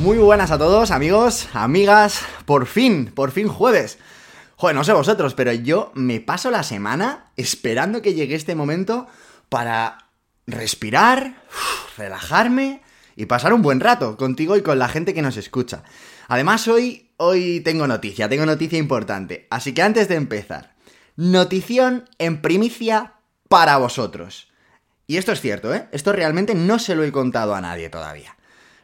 Muy buenas a todos, amigos, amigas. Por fin, por fin jueves. Joder, no sé vosotros, pero yo me paso la semana esperando que llegue este momento para respirar, relajarme y pasar un buen rato contigo y con la gente que nos escucha. Además, hoy, hoy tengo noticia, tengo noticia importante. Así que antes de empezar, notición en primicia para vosotros. Y esto es cierto, ¿eh? Esto realmente no se lo he contado a nadie todavía.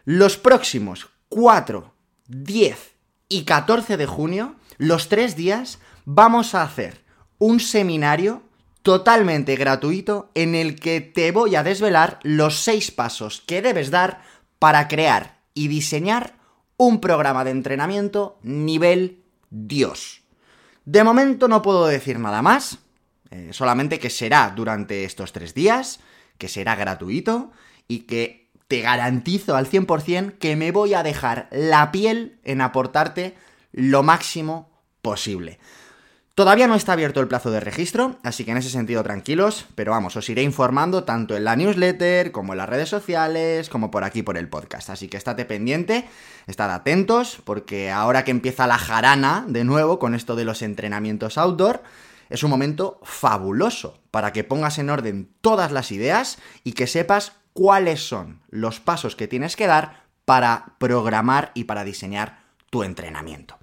Los próximos 4, 10 y 14 de junio, los tres días, vamos a hacer un seminario totalmente gratuito en el que te voy a desvelar los seis pasos que debes dar para crear y diseñar un programa de entrenamiento nivel Dios. De momento no puedo decir nada más, eh, solamente que será durante estos tres días, que será gratuito y que te garantizo al 100% que me voy a dejar la piel en aportarte lo máximo posible. Todavía no está abierto el plazo de registro, así que en ese sentido tranquilos, pero vamos, os iré informando tanto en la newsletter, como en las redes sociales, como por aquí por el podcast. Así que estate pendiente, estad atentos, porque ahora que empieza la jarana de nuevo con esto de los entrenamientos outdoor, es un momento fabuloso para que pongas en orden todas las ideas y que sepas cuáles son los pasos que tienes que dar para programar y para diseñar tu entrenamiento.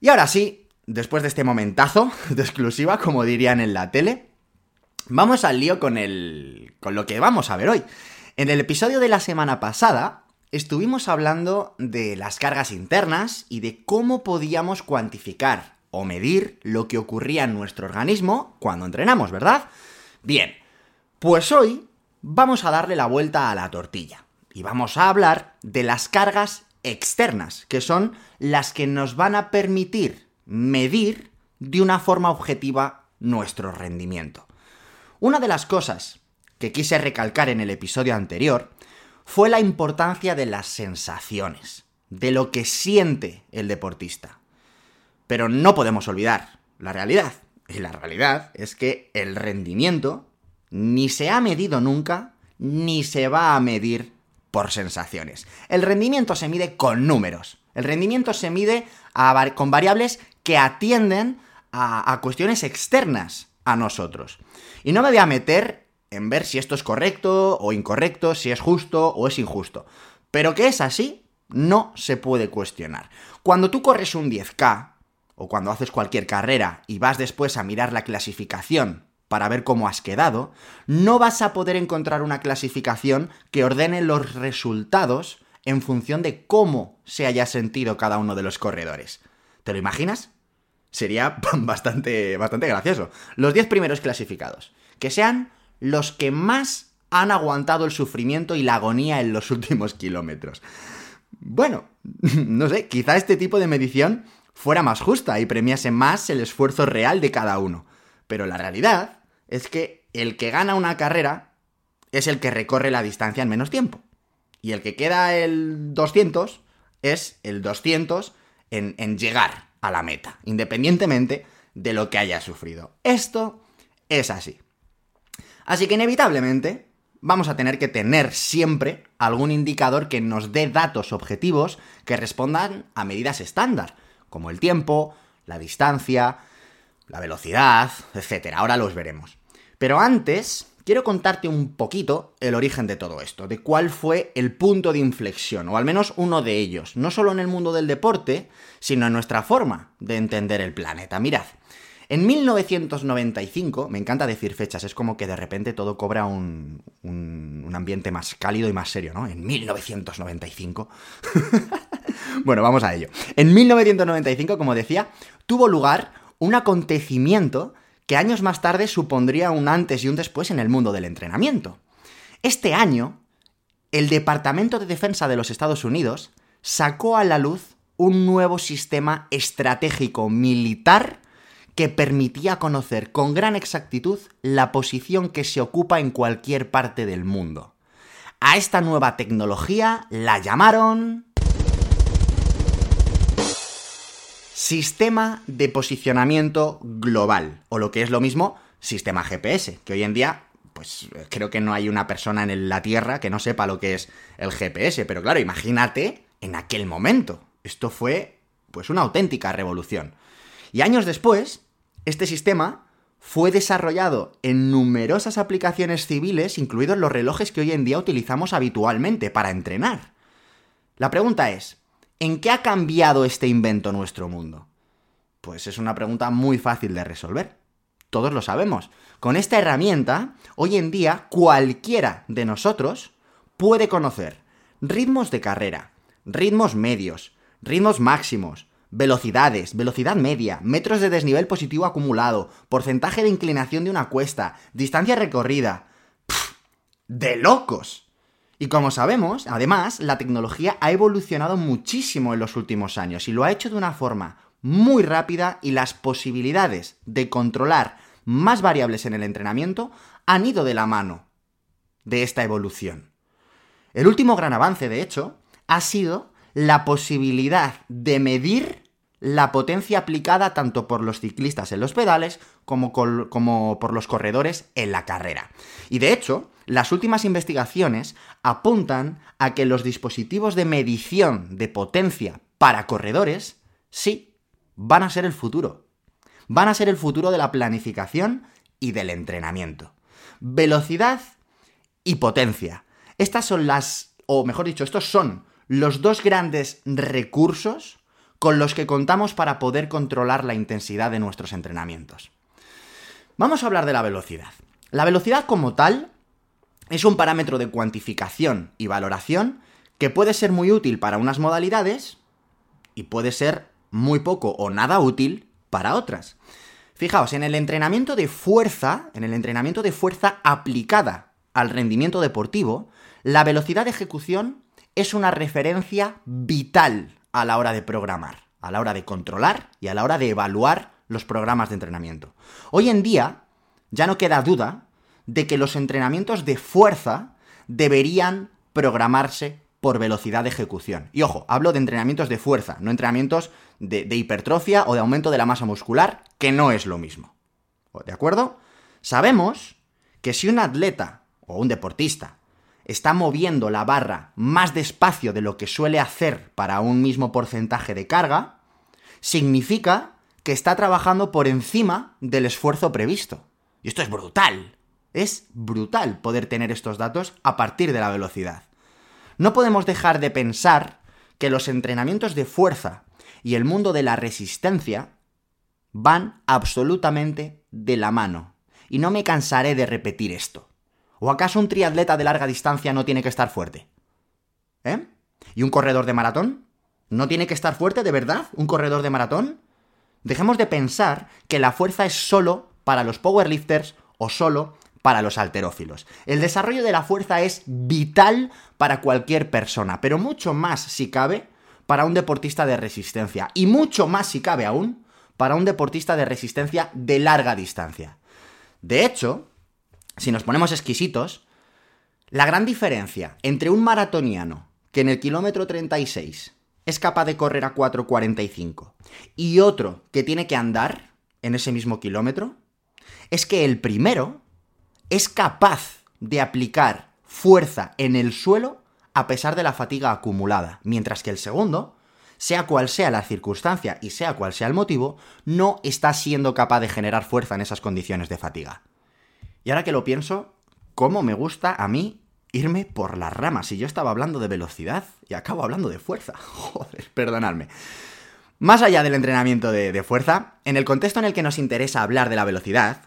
Y ahora sí, después de este momentazo de exclusiva, como dirían en la tele, vamos al lío con el con lo que vamos a ver hoy. En el episodio de la semana pasada estuvimos hablando de las cargas internas y de cómo podíamos cuantificar o medir lo que ocurría en nuestro organismo cuando entrenamos, ¿verdad? Bien, pues hoy vamos a darle la vuelta a la tortilla y vamos a hablar de las cargas externas, que son las que nos van a permitir medir de una forma objetiva nuestro rendimiento. Una de las cosas que quise recalcar en el episodio anterior fue la importancia de las sensaciones, de lo que siente el deportista. Pero no podemos olvidar la realidad. Y la realidad es que el rendimiento ni se ha medido nunca, ni se va a medir por sensaciones. El rendimiento se mide con números. El rendimiento se mide con variables que atienden a, a cuestiones externas a nosotros. Y no me voy a meter en ver si esto es correcto o incorrecto, si es justo o es injusto. Pero que es así, no se puede cuestionar. Cuando tú corres un 10K, o cuando haces cualquier carrera y vas después a mirar la clasificación para ver cómo has quedado, no vas a poder encontrar una clasificación que ordene los resultados en función de cómo se haya sentido cada uno de los corredores. ¿Te lo imaginas? Sería bastante, bastante gracioso. Los 10 primeros clasificados. Que sean los que más han aguantado el sufrimiento y la agonía en los últimos kilómetros. Bueno, no sé, quizá este tipo de medición fuera más justa y premiase más el esfuerzo real de cada uno. Pero la realidad es que el que gana una carrera es el que recorre la distancia en menos tiempo. Y el que queda el 200 es el 200 en, llegar a la meta, independientemente de lo que haya sufrido. Esto es así. Así que inevitablemente vamos a tener que tener siempre algún indicador que nos dé datos objetivos que respondan a medidas estándar, como el tiempo, la distancia, la velocidad, etc. Ahora los veremos. Pero antes, quiero contarte un poquito el origen de todo esto, de cuál fue el punto de inflexión, o al menos uno de ellos, no solo en el mundo del deporte, sino en nuestra forma de entender el planeta. Mirad, en 1995, me encanta decir fechas, es como que de repente todo cobra un, un, ambiente más cálido y más serio, ¿no? En 1995. bueno, vamos a ello. En 1995, como decía, tuvo lugar un acontecimiento que años más tarde supondría un antes y un después en el mundo del entrenamiento. Este año, el Departamento de Defensa de los Estados Unidos sacó a la luz un nuevo sistema estratégico militar que permitía conocer con gran exactitud la posición que se ocupa en cualquier parte del mundo. A esta nueva tecnología la llamaron... Sistema de posicionamiento global, o lo que es lo mismo, sistema GPS, que hoy en día, pues creo que no hay una persona en la Tierra que no sepa lo que es el GPS, pero claro, imagínate en aquel momento. Esto fue, pues, una auténtica revolución. Y años después, este sistema fue desarrollado en numerosas aplicaciones civiles, incluidos los relojes que hoy en día utilizamos habitualmente para entrenar. La pregunta es, ¿en qué ha cambiado este invento nuestro mundo? Pues es una pregunta muy fácil de resolver. Todos lo sabemos. Con esta herramienta, hoy en día cualquiera de nosotros puede conocer ritmos de carrera, ritmos medios, ritmos máximos, velocidades, velocidad media, metros de desnivel positivo acumulado, porcentaje de inclinación de una cuesta, distancia recorrida. ¡De locos! Y como sabemos, además, la tecnología ha evolucionado muchísimo en los últimos años y lo ha hecho de una forma muy rápida y las posibilidades de controlar más variables en el entrenamiento han ido de la mano de esta evolución. El último gran avance, de hecho, ha sido la posibilidad de medir la potencia aplicada tanto por los ciclistas en los pedales como, como, por los corredores en la carrera. Y de hecho, las últimas investigaciones apuntan a que los dispositivos de medición de potencia para corredores, sí, van a ser el futuro. Van a ser el futuro de la planificación y del entrenamiento. Velocidad y potencia. Estas son las, o mejor dicho, estos son los dos grandes recursos con los que contamos para poder controlar la intensidad de nuestros entrenamientos. Vamos a hablar de la velocidad. La velocidad como tal es un parámetro de cuantificación y valoración que puede ser muy útil para unas modalidades y puede ser muy poco o nada útil para otras. Fijaos, en el entrenamiento de fuerza, en el entrenamiento de fuerza aplicada al rendimiento deportivo, la velocidad de ejecución es una referencia vital a la hora de programar, a la hora de controlar y a la hora de evaluar los programas de entrenamiento. Hoy en día ya no queda duda de que los entrenamientos de fuerza deberían programarse por velocidad de ejecución. Y ojo, hablo de entrenamientos de fuerza, no entrenamientos de, hipertrofia o de aumento de la masa muscular, que no es lo mismo. ¿De acuerdo? Sabemos que si un atleta o un deportista está moviendo la barra más despacio de lo que suele hacer para un mismo porcentaje de carga, significa que está trabajando por encima del esfuerzo previsto. Y esto es brutal. Es brutal poder tener estos datos a partir de la velocidad. No podemos dejar de pensar que los entrenamientos de fuerza y el mundo de la resistencia van absolutamente de la mano. Y no me cansaré de repetir esto. ¿O acaso un triatleta de larga distancia no tiene que estar fuerte? ¿Eh? ¿Y un corredor de maratón? ¿No tiene que estar fuerte de verdad? ¿Un corredor de maratón? Dejemos de pensar que la fuerza es solo para los powerlifters o solo para los alterófilos. El desarrollo de la fuerza es vital para cualquier persona, pero mucho más si cabe para un deportista de resistencia y mucho más si cabe aún para un deportista de resistencia de larga distancia. De hecho, si nos ponemos exquisitos, la gran diferencia entre un maratoniano que en el kilómetro 36 es capaz de correr a 4.45 y otro que tiene que andar en ese mismo kilómetro es que el primero es capaz de aplicar fuerza en el suelo a pesar de la fatiga acumulada, mientras que el segundo, sea cual sea la circunstancia y sea cual sea el motivo, no está siendo capaz de generar fuerza en esas condiciones de fatiga. Y ahora que lo pienso, ¿cómo me gusta a mí irme por las ramas? Si yo estaba hablando de velocidad y acabo hablando de fuerza. Joder, perdonadme. Más allá del entrenamiento de, de, fuerza, en el contexto en el que nos interesa hablar de la velocidad,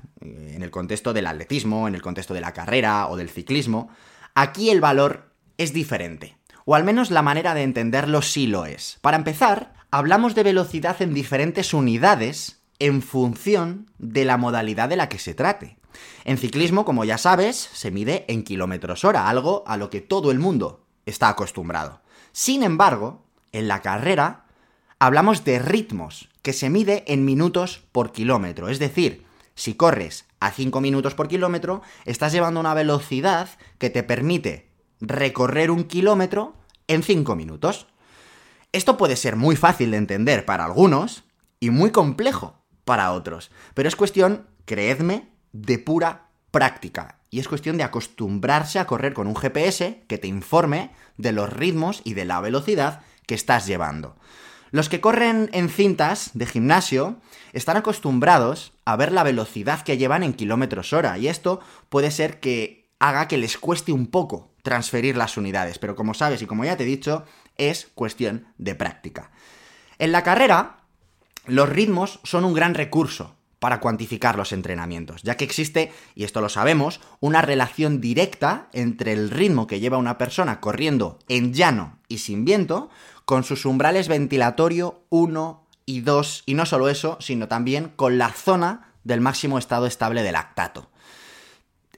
el contexto del atletismo, en el contexto de la carrera o del ciclismo, aquí el valor es diferente. O al menos la manera de entenderlo sí lo es. Para empezar, hablamos de velocidad en diferentes unidades en función de la modalidad de la que se trate. En ciclismo, como ya sabes, se mide en kilómetros hora, algo a lo que todo el mundo está acostumbrado. Sin embargo, en la carrera hablamos de ritmos, que se mide en minutos por kilómetro. Es decir, si corres a 5 minutos por kilómetro, estás llevando una velocidad que te permite recorrer un kilómetro en 5 minutos. Esto puede ser muy fácil de entender para algunos y muy complejo para otros, pero es cuestión, creedme, de pura práctica. Y es cuestión de acostumbrarse a correr con un GPS que te informe de los ritmos y de la velocidad que estás llevando. Los que corren en cintas de gimnasio están acostumbrados a ver la velocidad que llevan en kilómetros hora y esto puede ser que haga que les cueste un poco transferir las unidades, pero como sabes y como ya te he dicho, es cuestión de práctica. En la carrera, los ritmos son un gran recurso para cuantificar los entrenamientos, ya que existe, y esto lo sabemos, una relación directa entre el ritmo que lleva una persona corriendo en llano y sin viento con sus umbrales ventilatorio 1 y 2, y no solo eso, sino también con la zona del máximo estado estable de lactato.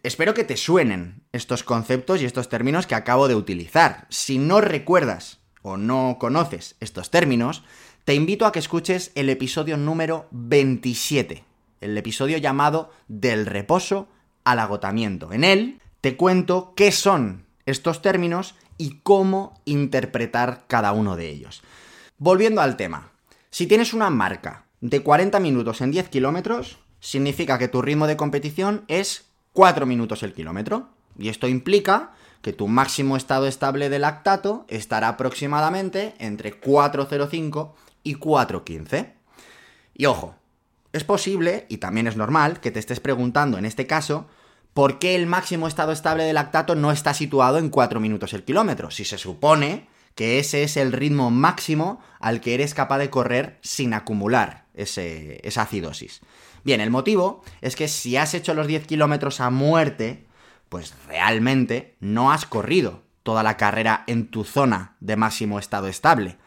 Espero que te suenen estos conceptos y estos términos que acabo de utilizar. Si no recuerdas o no conoces estos términos, te invito a que escuches el episodio número 27 el episodio llamado Del reposo al agotamiento. En él te cuento qué son estos términos y cómo interpretar cada uno de ellos. Volviendo al tema, si tienes una marca de 40 minutos en 10 kilómetros, significa que tu ritmo de competición es 4 minutos el kilómetro. Y esto implica que tu máximo estado estable de lactato estará aproximadamente entre 4.05 y 4.15. Y ojo, es posible, y también es normal, que te estés preguntando en este caso, ¿por qué el máximo estado estable de lactato no está situado en 4 minutos el kilómetro? Si se supone que ese es el ritmo máximo al que eres capaz de correr sin acumular esa acidosis. Bien, el motivo es que si has hecho los 10 kilómetros a muerte, pues realmente no has corrido toda la carrera en tu zona de máximo estado estable.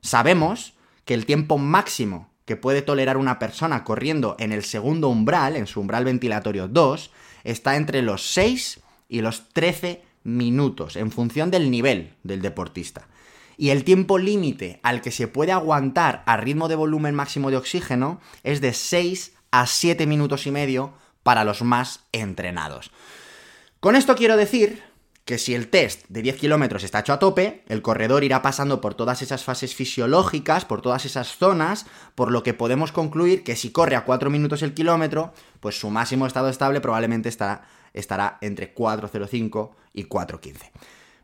Sabemos que el tiempo máximo que puede tolerar una persona corriendo en el segundo umbral, en su umbral ventilatorio 2, está entre los 6 y los 13 minutos, en función del nivel del deportista. Y el tiempo límite al que se puede aguantar a ritmo de volumen máximo de oxígeno es de 6 a 7 minutos y medio para los más entrenados. Con esto quiero decir que si el test de 10 kilómetros está hecho a tope, el corredor irá pasando por todas esas fases fisiológicas, por todas esas zonas, por lo que podemos concluir que si corre a 4 minutos el kilómetro, pues su máximo estado estable probablemente estará, estará entre 4.05 y 4.15.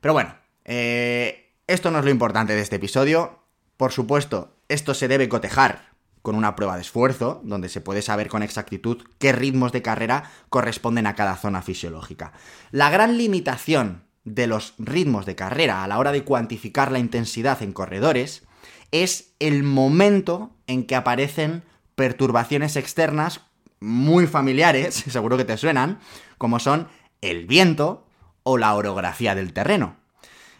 Pero bueno, eh, esto no es lo importante de este episodio. Por supuesto, esto se debe cotejar con una prueba de esfuerzo, donde se puede saber con exactitud qué ritmos de carrera corresponden a cada zona fisiológica. La gran limitación de los ritmos de carrera a la hora de cuantificar la intensidad en corredores es el momento en que aparecen perturbaciones externas muy familiares, seguro que te suenan, como son el viento o la orografía del terreno.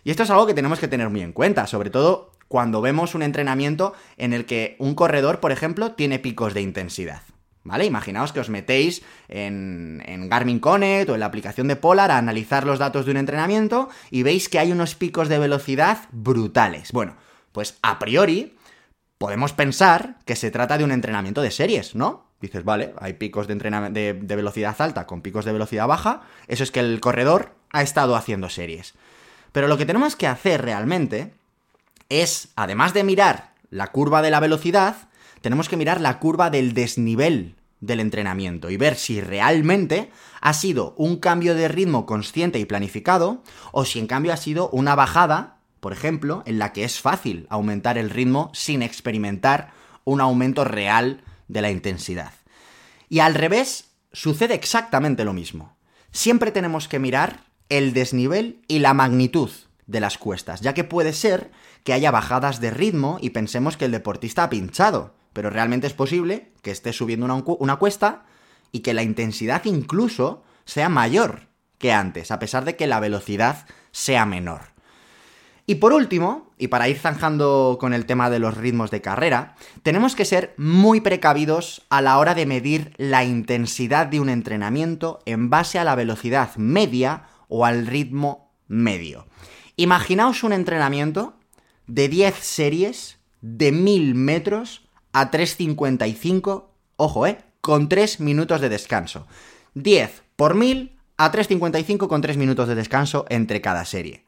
Y esto es algo que tenemos que tener muy en cuenta, sobre todo cuando vemos un entrenamiento en el que un corredor, por ejemplo, tiene picos de intensidad. ¿Vale? Imaginaos que os metéis en, en, Garmin Connect o en la aplicación de Polar a analizar los datos de un entrenamiento y veis que hay unos picos de velocidad brutales. Bueno, pues a priori podemos pensar que se trata de un entrenamiento de series, ¿no? Dices, vale, hay picos de, de, de velocidad alta con picos de velocidad baja, eso es que el corredor ha estado haciendo series. Pero lo que tenemos que hacer realmente es, además de mirar la curva de la velocidad, tenemos que mirar la curva del desnivel del entrenamiento y ver si realmente ha sido un cambio de ritmo consciente y planificado o si en cambio ha sido una bajada, por ejemplo, en la que es fácil aumentar el ritmo sin experimentar un aumento real de la intensidad. Y al revés, sucede exactamente lo mismo. Siempre tenemos que mirar el desnivel y la magnitud de las cuestas, ya que puede ser que haya bajadas de ritmo y pensemos que el deportista ha pinchado, pero realmente es posible que esté subiendo una, cuesta y que la intensidad incluso sea mayor que antes, a pesar de que la velocidad sea menor. Y por último, y para ir zanjando con el tema de los ritmos de carrera, tenemos que ser muy precavidos a la hora de medir la intensidad de un entrenamiento en base a la velocidad media o al ritmo medio. Imaginaos un entrenamiento de 10 series de 1000 metros a 3.55, ojo, ¿eh? Con 3 minutos de descanso. 10 por 1000 a 3.55 con 3 minutos de descanso entre cada serie.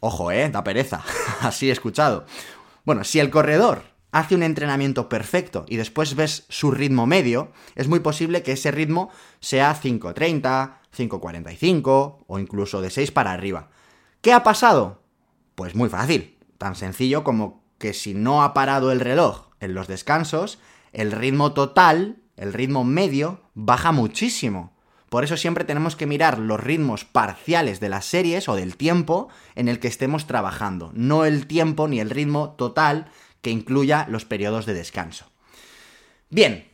Ojo, ¿eh? Da pereza. Así he escuchado. Bueno, si el corredor hace un entrenamiento perfecto y después ves su ritmo medio, es muy posible que ese ritmo sea 5.30, 5.45 o incluso de 6 para arriba. ¿Qué ha pasado? Pues muy fácil, tan sencillo como que si no ha parado el reloj en los descansos, el ritmo total, el ritmo medio, baja muchísimo. Por eso siempre tenemos que mirar los ritmos parciales de las series o del tiempo en el que estemos trabajando, no el tiempo ni el ritmo total que incluya los periodos de descanso. Bien,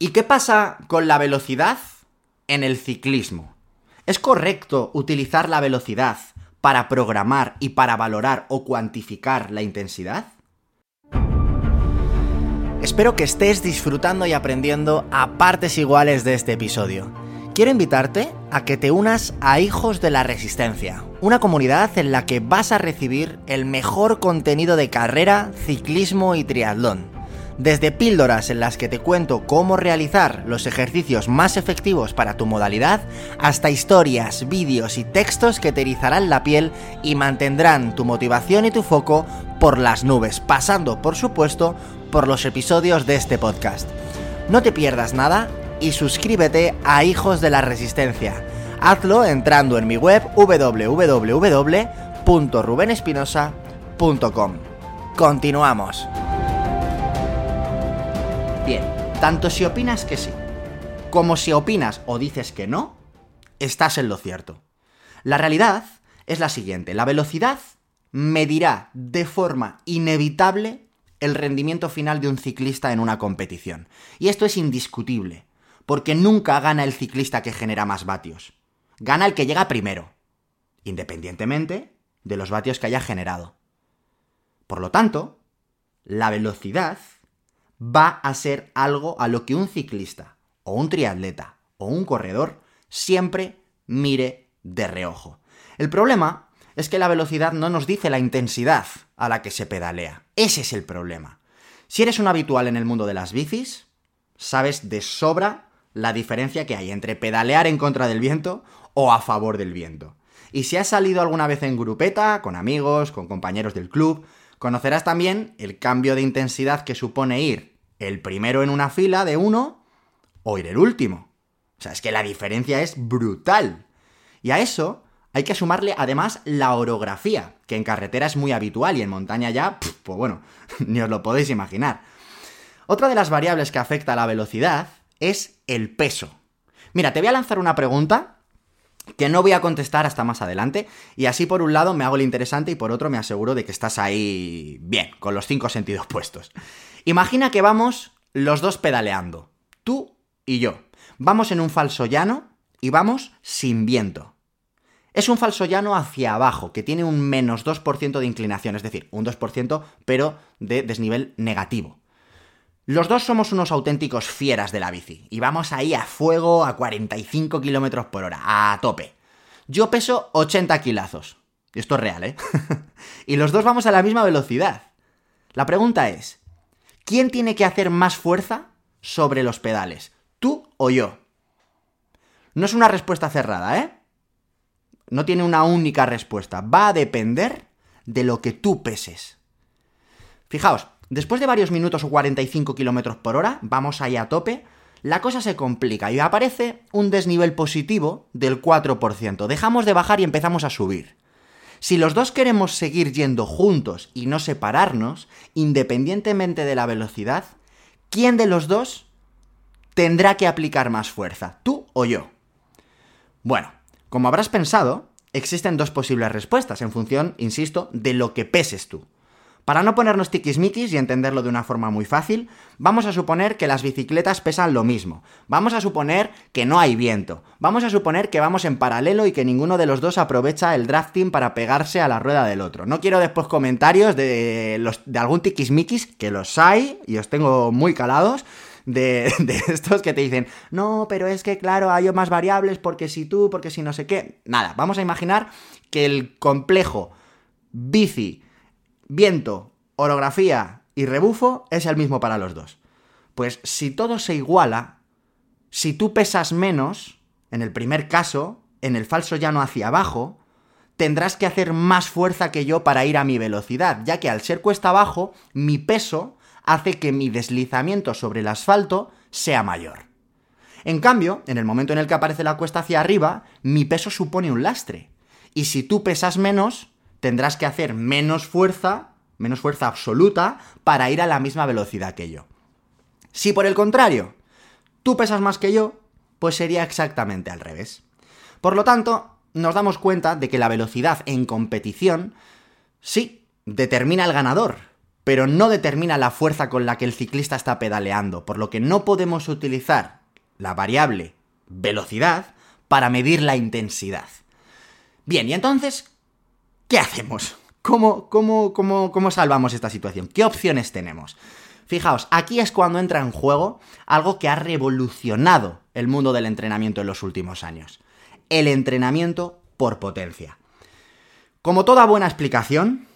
¿y qué pasa con la velocidad en el ciclismo? ¿Es correcto utilizar la velocidad para programar y para valorar o cuantificar la intensidad? Espero que estés disfrutando y aprendiendo a partes iguales de este episodio. Quiero invitarte a que te unas a Hijos de la Resistencia, una comunidad en la que vas a recibir el mejor contenido de carrera, ciclismo y triatlón. Desde píldoras en las que te cuento cómo realizar los ejercicios más efectivos para tu modalidad, hasta historias, vídeos y textos que te erizarán la piel y mantendrán tu motivación y tu foco por las nubes, pasando, por supuesto, por los episodios de este podcast. No te pierdas nada y suscríbete a Hijos de la Resistencia. Hazlo entrando en mi web www.rubenespinosa.com. Continuamos. Bien, tanto si opinas que sí, como si opinas o dices que no, estás en lo cierto. La realidad es la siguiente, la velocidad medirá de forma inevitable el rendimiento final de un ciclista en una competición. Y esto es indiscutible porque nunca gana el ciclista que genera más vatios. Gana el que llega primero, independientemente de los vatios que haya generado. Por lo tanto, la velocidad va a ser algo a lo que un ciclista, o un triatleta, o un corredor siempre mire de reojo. El problema es que la velocidad no nos dice la intensidad a la que se pedalea. Ese es el problema. Si eres un habitual en el mundo de las bicis, sabes de sobra la diferencia que hay entre pedalear en contra del viento o a favor del viento. Y si has salido alguna vez en grupeta, con amigos, con compañeros del club, conocerás también el cambio de intensidad que supone ir el primero en una fila de uno o ir el último. O sea, es que la diferencia es brutal. Y a eso hay que sumarle además la orografía, que en carretera es muy habitual y en montaña ya, pues bueno, ni os lo podéis imaginar. Otra de las variables que afecta a la velocidad es el peso. Mira, te voy a lanzar una pregunta que no voy a contestar hasta más adelante, y así por un lado me hago el interesante y por otro me aseguro de que estás ahí bien, con los cinco sentidos puestos. Imagina que vamos los dos pedaleando, tú y yo. Vamos en un falso llano y vamos sin viento. Es un falso llano hacia abajo, que tiene un menos 2% de inclinación, es decir, un 2% pero de desnivel negativo. Los dos somos unos auténticos fieras de la bici y vamos ahí a fuego a 45 km por hora, a tope. Yo peso 80 kilazos. Esto es real, ¿eh? y los dos vamos a la misma velocidad. La pregunta es, ¿quién tiene que hacer más fuerza sobre los pedales? ¿Tú o yo? No es una respuesta cerrada, ¿eh? No tiene una única respuesta. Va a depender de lo que tú peses. Fijaos, Después de varios minutos o 45 km por hora, vamos ahí a tope, la cosa se complica y aparece un desnivel positivo del 4%. Dejamos de bajar y empezamos a subir. Si los dos queremos seguir yendo juntos y no separarnos, independientemente de la velocidad, ¿quién de los dos tendrá que aplicar más fuerza? ¿Tú o yo? Bueno, como habrás pensado, existen dos posibles respuestas en función, insisto, de lo que peses tú. Para no ponernos tiquismiquis y entenderlo de una forma muy fácil, vamos a suponer que las bicicletas pesan lo mismo. Vamos a suponer que no hay viento. Vamos a suponer que vamos en paralelo y que ninguno de los dos aprovecha el drafting para pegarse a la rueda del otro. No quiero después comentarios de, los, de algún tiquismiquis, que los hay y os tengo muy calados. De, de, estos que te dicen, no, pero es que claro, hay más variables porque si tú, porque si no sé qué. Nada, vamos a imaginar que el complejo bici viento, orografía y rebufo es el mismo para los dos. Pues si todo se iguala, si tú pesas menos, en el primer caso, en el falso llano hacia abajo, tendrás que hacer más fuerza que yo para ir a mi velocidad, ya que al ser cuesta abajo, mi peso hace que mi deslizamiento sobre el asfalto sea mayor. En cambio, en el momento en el que aparece la cuesta hacia arriba, mi peso supone un lastre. Y si tú pesas menos, tendrás que hacer menos fuerza, menos fuerza absoluta, para ir a la misma velocidad que yo. Si por el contrario, tú pesas más que yo, pues sería exactamente al revés. Por lo tanto, nos damos cuenta de que la velocidad en competición, sí, determina el ganador, pero no determina la fuerza con la que el ciclista está pedaleando, por lo que no podemos utilizar la variable velocidad para medir la intensidad. Bien, y entonces, ¿qué hacemos? ¿Cómo, cómo, cómo, cómo salvamos esta situación? ¿Qué opciones tenemos? Fijaos, aquí es cuando entra en juego algo que ha revolucionado el mundo del entrenamiento en los últimos años. El entrenamiento por potencia. Como toda buena explicación,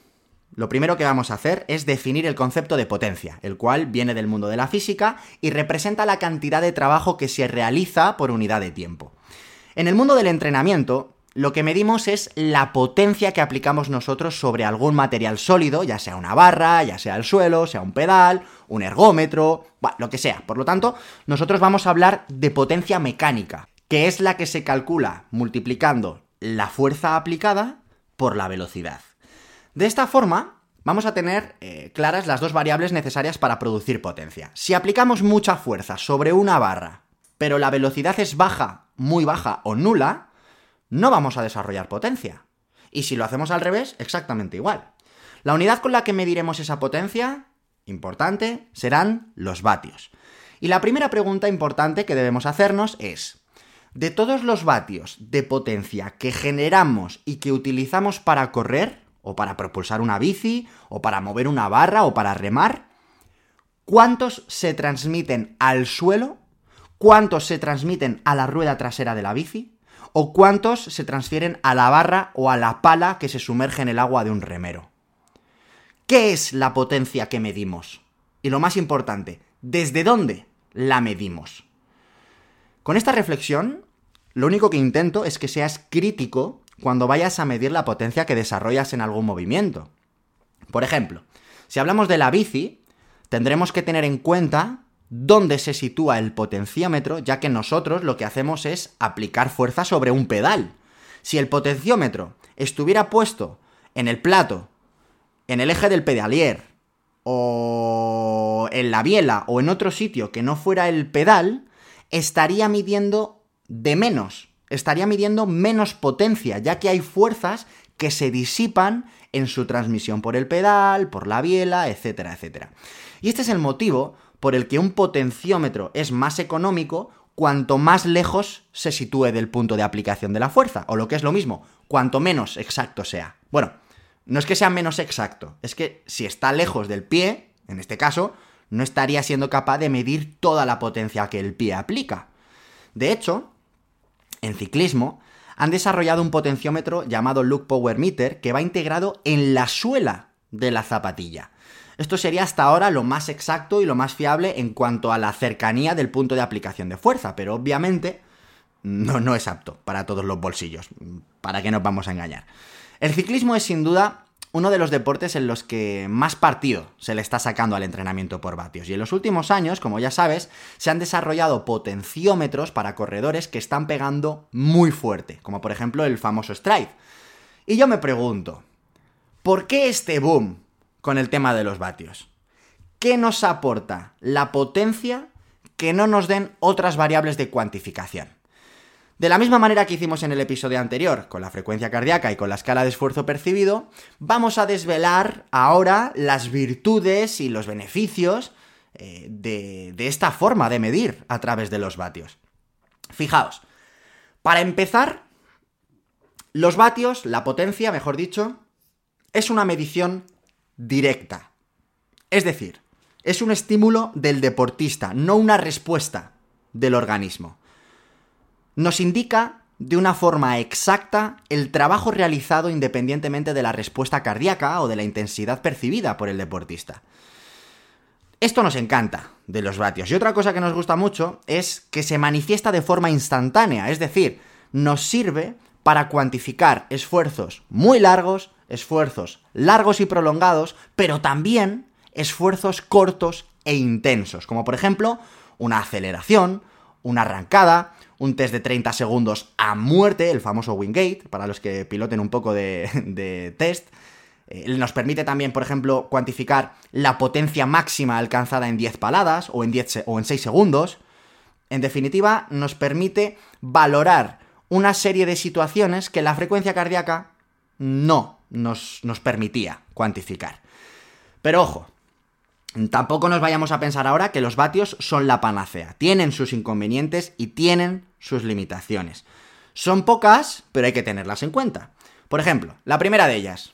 lo primero que vamos a hacer es definir el concepto de potencia, el cual viene del mundo de la física y representa la cantidad de trabajo que se realiza por unidad de tiempo. En el mundo del entrenamiento, lo que medimos es la potencia que aplicamos nosotros sobre algún material sólido, ya sea una barra, ya sea el suelo, sea un pedal, un ergómetro, lo que sea. Por lo tanto, nosotros vamos a hablar de potencia mecánica, que es la que se calcula multiplicando la fuerza aplicada por la velocidad. De esta forma, vamos a tener eh, claras las dos variables necesarias para producir potencia. Si aplicamos mucha fuerza sobre una barra, pero la velocidad es baja, muy baja o nula, no vamos a desarrollar potencia. Y si lo hacemos al revés, exactamente igual. La unidad con la que mediremos esa potencia, importante, serán los vatios. Y la primera pregunta importante que debemos hacernos es, de todos los vatios de potencia que generamos y que utilizamos para correr, o para propulsar una bici, o para mover una barra, o para remar, ¿cuántos se transmiten al suelo? ¿Cuántos se transmiten a la rueda trasera de la bici? ¿O cuántos se transfieren a la barra o a la pala que se sumerge en el agua de un remero? ¿Qué es la potencia que medimos? Y lo más importante, ¿desde dónde la medimos? Con esta reflexión, lo único que intento es que seas crítico cuando vayas a medir la potencia que desarrollas en algún movimiento. Por ejemplo, si hablamos de la bici, tendremos que tener en cuenta dónde se sitúa el potenciómetro, ya que nosotros lo que hacemos es aplicar fuerza sobre un pedal. Si el potenciómetro estuviera puesto en el plato, en el eje del pedalier, o en la biela, o en otro sitio que no fuera el pedal, estaría midiendo de menos estaría midiendo menos potencia, ya que hay fuerzas que se disipan en su transmisión por el pedal, por la biela, etcétera, etcétera. Y este es el motivo por el que un potenciómetro es más económico cuanto más lejos se sitúe del punto de aplicación de la fuerza, o lo que es lo mismo, cuanto menos exacto sea. Bueno, no es que sea menos exacto, es que si está lejos del pie, en este caso, no estaría siendo capaz de medir toda la potencia que el pie aplica. De hecho, en ciclismo, han desarrollado un potenciómetro llamado Look Power Meter que va integrado en la suela de la zapatilla. Esto sería hasta ahora lo más exacto y lo más fiable en cuanto a la cercanía del punto de aplicación de fuerza, pero obviamente no, es apto para todos los bolsillos. ¿Para qué nos vamos a engañar? El ciclismo es sin duda uno de los deportes en los que más partido se le está sacando al entrenamiento por vatios. Y en los últimos años, como ya sabes, se han desarrollado potenciómetros para corredores que están pegando muy fuerte, como por ejemplo el famoso Stride. Y yo me pregunto, ¿por qué este boom con el tema de los vatios? ¿Qué nos aporta la potencia que no nos den otras variables de cuantificación? De la misma manera que hicimos en el episodio anterior, con la frecuencia cardíaca y con la escala de esfuerzo percibido, vamos a desvelar ahora las virtudes y los beneficios eh, de, de esta forma de medir a través de los vatios. Fijaos, para empezar, los vatios, la potencia, mejor dicho, es una medición directa. Es decir, es un estímulo del deportista, no una respuesta del organismo nos indica de una forma exacta el trabajo realizado independientemente de la respuesta cardíaca o de la intensidad percibida por el deportista. Esto nos encanta de los vatios. Y otra cosa que nos gusta mucho es que se manifiesta de forma instantánea, es decir, nos sirve para cuantificar esfuerzos muy largos, esfuerzos largos y prolongados, pero también esfuerzos cortos e intensos, como por ejemplo una aceleración, una arrancada, un test de 30 segundos a muerte, el famoso Wingate, para los que piloten un poco de, test. Eh, nos permite también, por ejemplo, cuantificar la potencia máxima alcanzada en 10 paladas o en, 10 o en 6 segundos. En definitiva, nos permite valorar una serie de situaciones que la frecuencia cardíaca no nos, nos permitía cuantificar. Pero ojo, Tampoco nos vayamos a pensar ahora que los vatios son la panacea. Tienen sus inconvenientes y tienen sus limitaciones. Son pocas, pero hay que tenerlas en cuenta. Por ejemplo, la primera de ellas.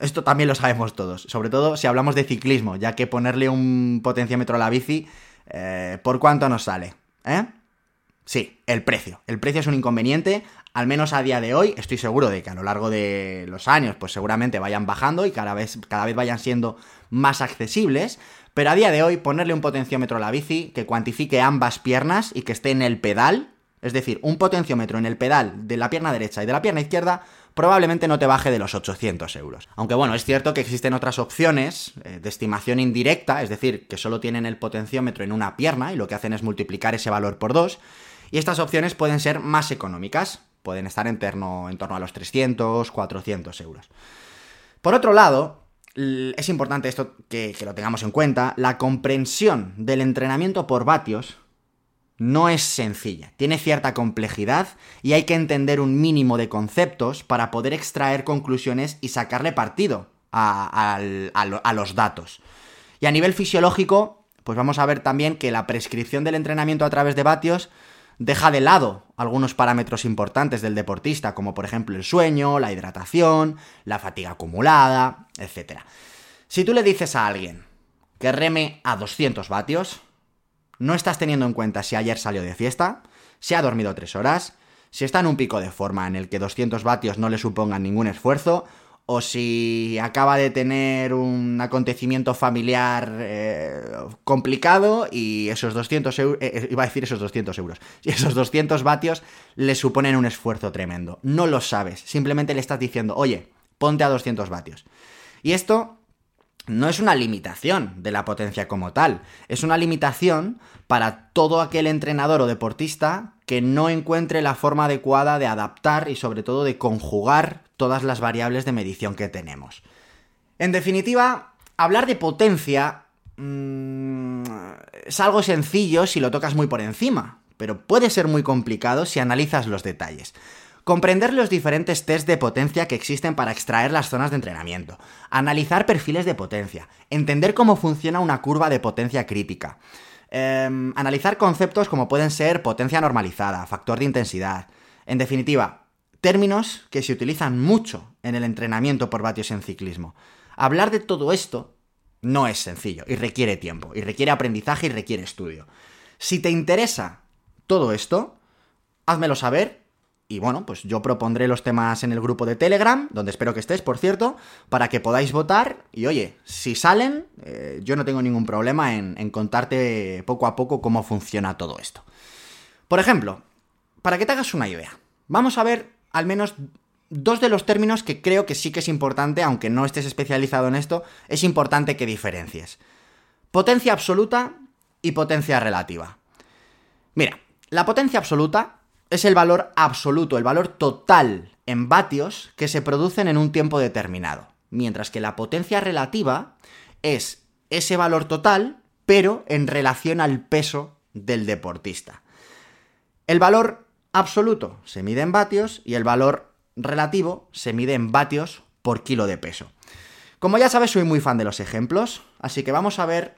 Esto también lo sabemos todos, sobre todo si hablamos de ciclismo, ya que ponerle un potenciómetro a la bici, eh, ¿por cuánto nos sale? ¿Eh? Sí, el precio. El precio es un inconveniente, al menos a día de hoy. Estoy seguro de que a lo largo de los años, pues seguramente vayan bajando y cada vez, cada vez vayan siendo más accesibles. Pero a día de hoy, ponerle un potenciómetro a la bici que cuantifique ambas piernas y que esté en el pedal, es decir, un potenciómetro en el pedal de la pierna derecha y de la pierna izquierda, probablemente no te baje de los 800 euros. Aunque bueno, es cierto que existen otras opciones eh, de estimación indirecta, es decir, que solo tienen el potenciómetro en una pierna y lo que hacen es multiplicar ese valor por dos y estas opciones pueden ser más económicas, pueden estar en torno, en torno a los 300, 400 euros. Por otro lado, es importante esto que, lo tengamos en cuenta, la comprensión del entrenamiento por vatios no es sencilla, tiene cierta complejidad y hay que entender un mínimo de conceptos para poder extraer conclusiones y sacarle partido a, a, los datos. Y a nivel fisiológico, pues vamos a ver también que la prescripción del entrenamiento a través de vatios deja de lado algunos parámetros importantes del deportista, como por ejemplo el sueño, la hidratación, la fatiga acumulada, etc. Si tú le dices a alguien que reme a 200 vatios, no estás teniendo en cuenta si ayer salió de fiesta, si ha dormido 3 horas, si está en un pico de forma en el que 200 vatios no le supongan ningún esfuerzo, o si acaba de tener un acontecimiento familiar eh, complicado y esos 200 euros, eh, eh, iba a decir esos 200 euros, y esos 200 vatios le suponen un esfuerzo tremendo. No lo sabes, simplemente le estás diciendo, oye, ponte a 200 vatios. Y esto no es una limitación de la potencia como tal, es una limitación para todo aquel entrenador o deportista que no encuentre la forma adecuada de adaptar y sobre todo de conjugar todas las variables de medición que tenemos. En definitiva, hablar de potencia mm, es algo sencillo si lo tocas muy por encima, pero puede ser muy complicado si analizas los detalles. Comprender los diferentes tests de potencia que existen para extraer las zonas de entrenamiento, analizar perfiles de potencia, entender cómo funciona una curva de potencia crítica, em, analizar conceptos como pueden ser potencia normalizada, factor de intensidad, en definitiva, Términos que se utilizan mucho en el entrenamiento por vatios en ciclismo. Hablar de todo esto no es sencillo y requiere tiempo, y requiere aprendizaje y requiere estudio. Si te interesa todo esto, házmelo saber y bueno, pues yo propondré los temas en el grupo de Telegram, donde espero que estés, por cierto, para que podáis votar. Y oye, si salen, eh, yo no tengo ningún problema en, en, contarte poco a poco cómo funciona todo esto. Por ejemplo, para que te hagas una idea, vamos a ver al menos dos de los términos que creo que sí que es importante, aunque no estés especializado en esto, es importante que diferencies. Potencia absoluta y potencia relativa. Mira, la potencia absoluta es el valor absoluto, el valor total en vatios que se producen en un tiempo determinado, mientras que la potencia relativa es ese valor total, pero en relación al peso del deportista. El valor absoluto se mide en vatios y el valor relativo se mide en vatios por kilo de peso. Como ya sabes, soy muy fan de los ejemplos, así que vamos a ver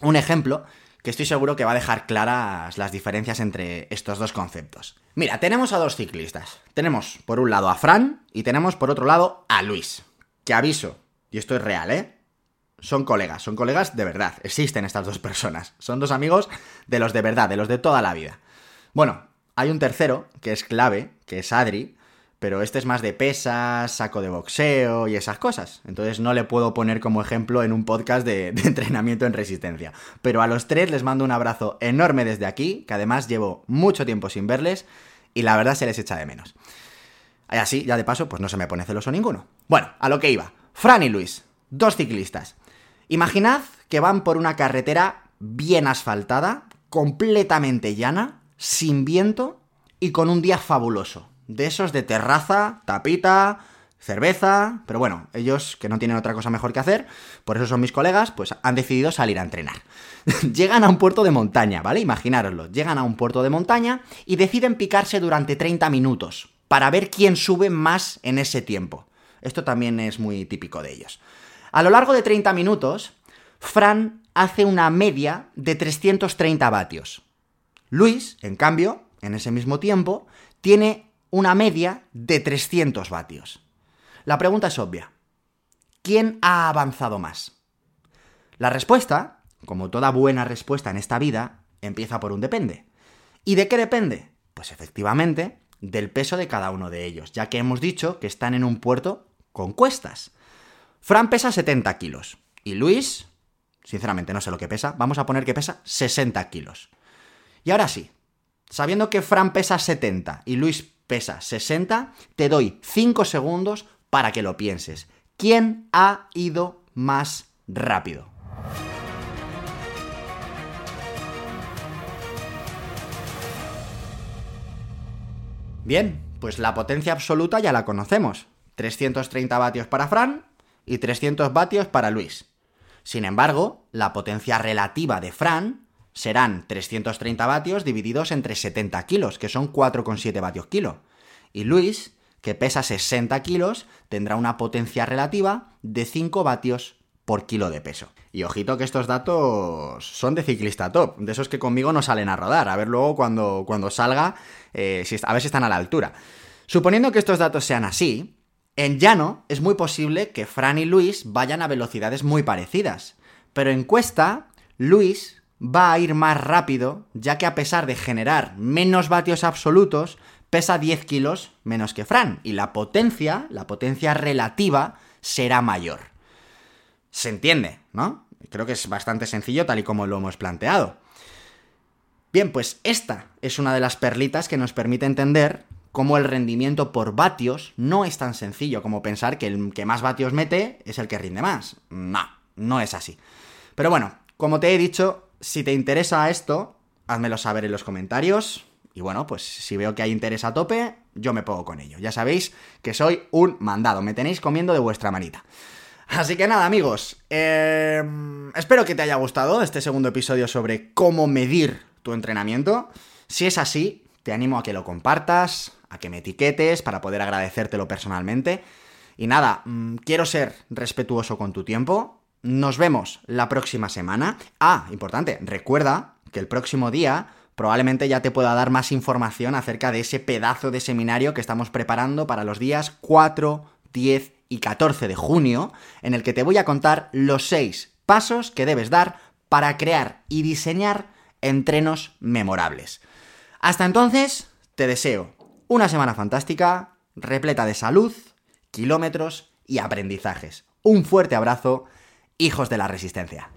un ejemplo que estoy seguro que va a dejar claras las diferencias entre estos dos conceptos. Mira, tenemos a dos ciclistas. Tenemos por un lado a Fran y tenemos por otro lado a Luis. Que aviso, y esto es real, ¿eh? Son colegas, son colegas de verdad. Existen estas dos personas. Son dos amigos de los de verdad, de los de toda la vida. Bueno, hay un tercero, que es clave, que es Adri, pero este es más de pesas, saco de boxeo y esas cosas. Entonces no le puedo poner como ejemplo en un podcast de, entrenamiento en resistencia. Pero a los tres les mando un abrazo enorme desde aquí, que además llevo mucho tiempo sin verles y la verdad se les echa de menos. Y así, ya de paso, pues no se me pone celoso ninguno. Bueno, a lo que iba. Fran y Luis, dos ciclistas. Imaginad que van por una carretera bien asfaltada, completamente llana, sin viento y con un día fabuloso de esos de terraza, tapita, cerveza, pero bueno, ellos que no tienen otra cosa mejor que hacer, por eso son mis colegas, pues han decidido salir a entrenar. llegan a un puerto de montaña, ¿vale? Imaginároslo, llegan a un puerto de montaña y deciden picarse durante 30 minutos para ver quién sube más en ese tiempo. Esto también es muy típico de ellos. A lo largo de 30 minutos, Fran hace una media de 330 vatios. Luis, en cambio, en ese mismo tiempo, tiene una media de 300 vatios. La pregunta es obvia. ¿Quién ha avanzado más? La respuesta, como toda buena respuesta en esta vida, empieza por un depende. ¿Y de qué depende? Pues efectivamente, del peso de cada uno de ellos, ya que hemos dicho que están en un puerto con cuestas. Fran pesa 70 kilos y Luis, sinceramente no sé lo que pesa, vamos a poner que pesa 60 kilos. Y ahora sí, sabiendo que Fran pesa 70 y Luis pesa 60, te doy 5 segundos para que lo pienses. ¿Quién ha ido más rápido? Bien, pues la potencia absoluta ya la conocemos. 330 vatios para Fran y 300 vatios para Luis. Sin embargo, la potencia relativa de Fran serán 330 vatios divididos entre 70 kilos, que son 4,7 vatios kilo. Y Luis, que pesa 60 kilos, tendrá una potencia relativa de 5 vatios por kilo de peso. Y ojito que estos datos son de ciclista top, de esos que conmigo no salen a rodar, a ver luego cuando, cuando salga, eh, si, a ver si están a la altura. Suponiendo que estos datos sean así, en llano es muy posible que Fran y Luis vayan a velocidades muy parecidas, pero en cuesta, Luis va a ir más rápido, ya que a pesar de generar menos vatios absolutos, pesa 10 kilos menos que Fran, y la potencia, la potencia relativa, será mayor. Se entiende, ¿no? Creo que es bastante sencillo tal y como lo hemos planteado. Bien, pues esta es una de las perlitas que nos permite entender cómo el rendimiento por vatios no es tan sencillo como pensar que el que más vatios mete es el que rinde más. No, no es así. Pero bueno, como te he dicho, si te interesa esto, házmelo saber en los comentarios. Y bueno, pues si veo que hay interés a tope, yo me pongo con ello. Ya sabéis que soy un mandado, me tenéis comiendo de vuestra manita. Así que nada, amigos, em, espero que te haya gustado este segundo episodio sobre cómo medir tu entrenamiento. Si es así, te animo a que lo compartas, a que me etiquetes para poder agradecértelo personalmente. Y nada, mm, quiero ser respetuoso con tu tiempo, nos vemos la próxima semana. Ah, importante, recuerda que el próximo día probablemente ya te pueda dar más información acerca de ese pedazo de seminario que estamos preparando para los días 4, 10 y 14 de junio, en el que te voy a contar los 6 pasos que debes dar para crear y diseñar entrenos memorables. Hasta entonces, te deseo una semana fantástica, repleta de salud, kilómetros y aprendizajes. Un fuerte abrazo hijos de la resistencia.